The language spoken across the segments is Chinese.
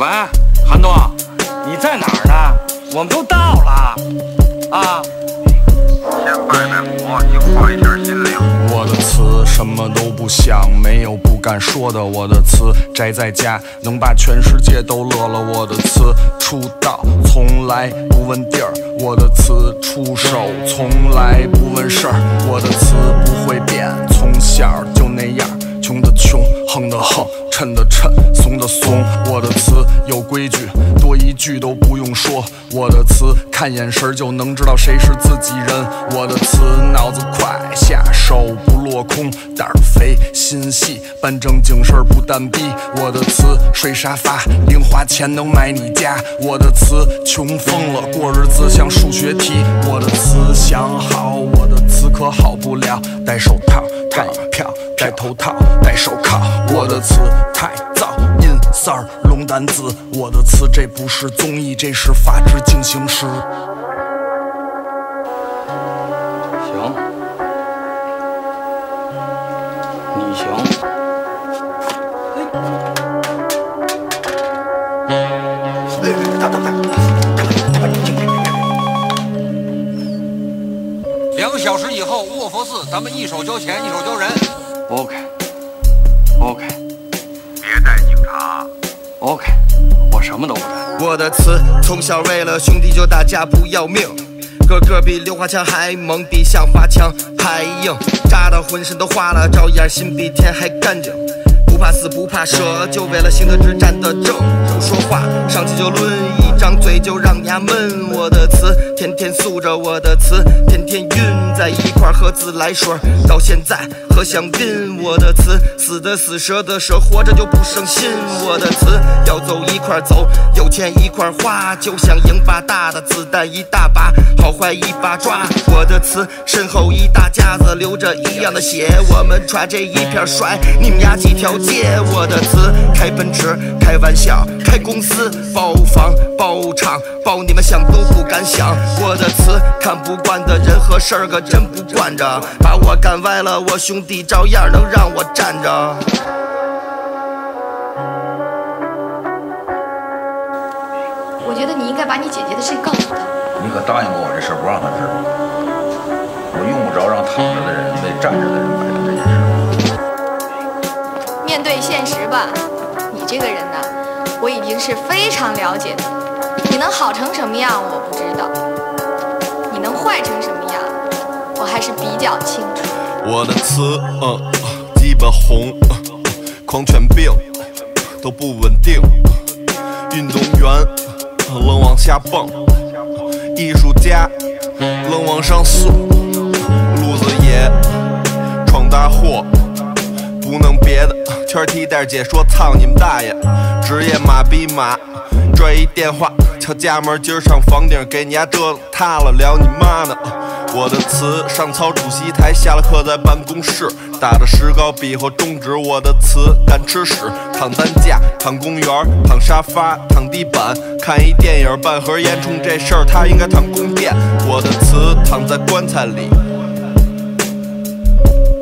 喂，韩东，你在哪儿呢？我们都到了。啊。先拜拜佛，净化一下心灵。我的词什么都不想，没有不敢说的。我的词宅在家，能把全世界都乐了。我的词出道从来不问地儿，我的词出手从来不问事儿。我的词不会变，从小就那样，穷的穷，横的横，衬的衬，怂的怂。我的词规矩，多一句都不用说。我的词看眼神就能知道谁是自己人。我的词脑子快，下手不落空，胆儿肥，心细，办正经事儿不单逼。我的词睡沙发，零花钱能买你家。我的词穷疯了，过日子像数学题。我的词想好，我的词可好不了，戴手套，戴票，戴头套，戴手铐。我的词太燥，阴丝儿，龙胆子。我的词这不是综艺，这是法制进行时。行，你行。两个小时以后，卧佛寺，咱们一手交钱，一手交人。OK，OK。OK，我什么都不带。我的词从小为了兄弟就打架不要命，个个比刘华强还猛，比向华强还硬，扎的浑身都化了，照样心比天还干净。不怕死不怕蛇，就为了行得直站得正。不说话，上去就抡，一张嘴就让牙闷。我的词天天诉着，我的词天天晕在一块儿喝自来水，到现在喝香槟。我的词死的死，折的折，活着就不省心。我的词要走一块走，有钱一块花，就像赢把大的子弹一大把，好坏一把抓。我的词身后一大家子流着一样的血，我们抓这一片甩，你们丫几条街。我的词开奔驰，开玩笑，开公司，包房包厂，包你们想都不敢想。我的词看不惯的人和事儿可真不惯着，把我干歪了，我兄弟照样能让我站着。我觉得你应该把你姐姐的事告诉他。你可答应过我这事儿不让他知道，我用不着让躺着的人为站着的人摆平这件事。面对现实吧，你这个人呢，我已经是非常了解的。你能好成什么样，我不知道；你能坏成什么样，我还是比较清楚。我的词，嗯，基本红，嗯狂犬病都不稳定，运动员愣往下蹦，艺术家愣往上送，路子野闯大祸，不能别的，圈踢带姐说操你们大爷，职业马逼马，拽一电话敲家门，今儿上房顶给你丫折塌了，聊你妈呢。我的词上操主席台，下了课在办公室打着石膏比划中指。我的词敢吃屎，躺担架，躺公园，躺沙发，躺地板，看一电影，半盒烟冲这事儿，他应该躺宫殿。我的词躺在棺材里。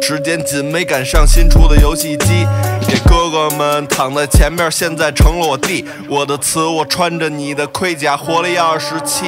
时间紧，没赶上新出的游戏机。给哥哥们躺在前面，现在成了我弟。我的词，我穿着你的盔甲，活了一二十七。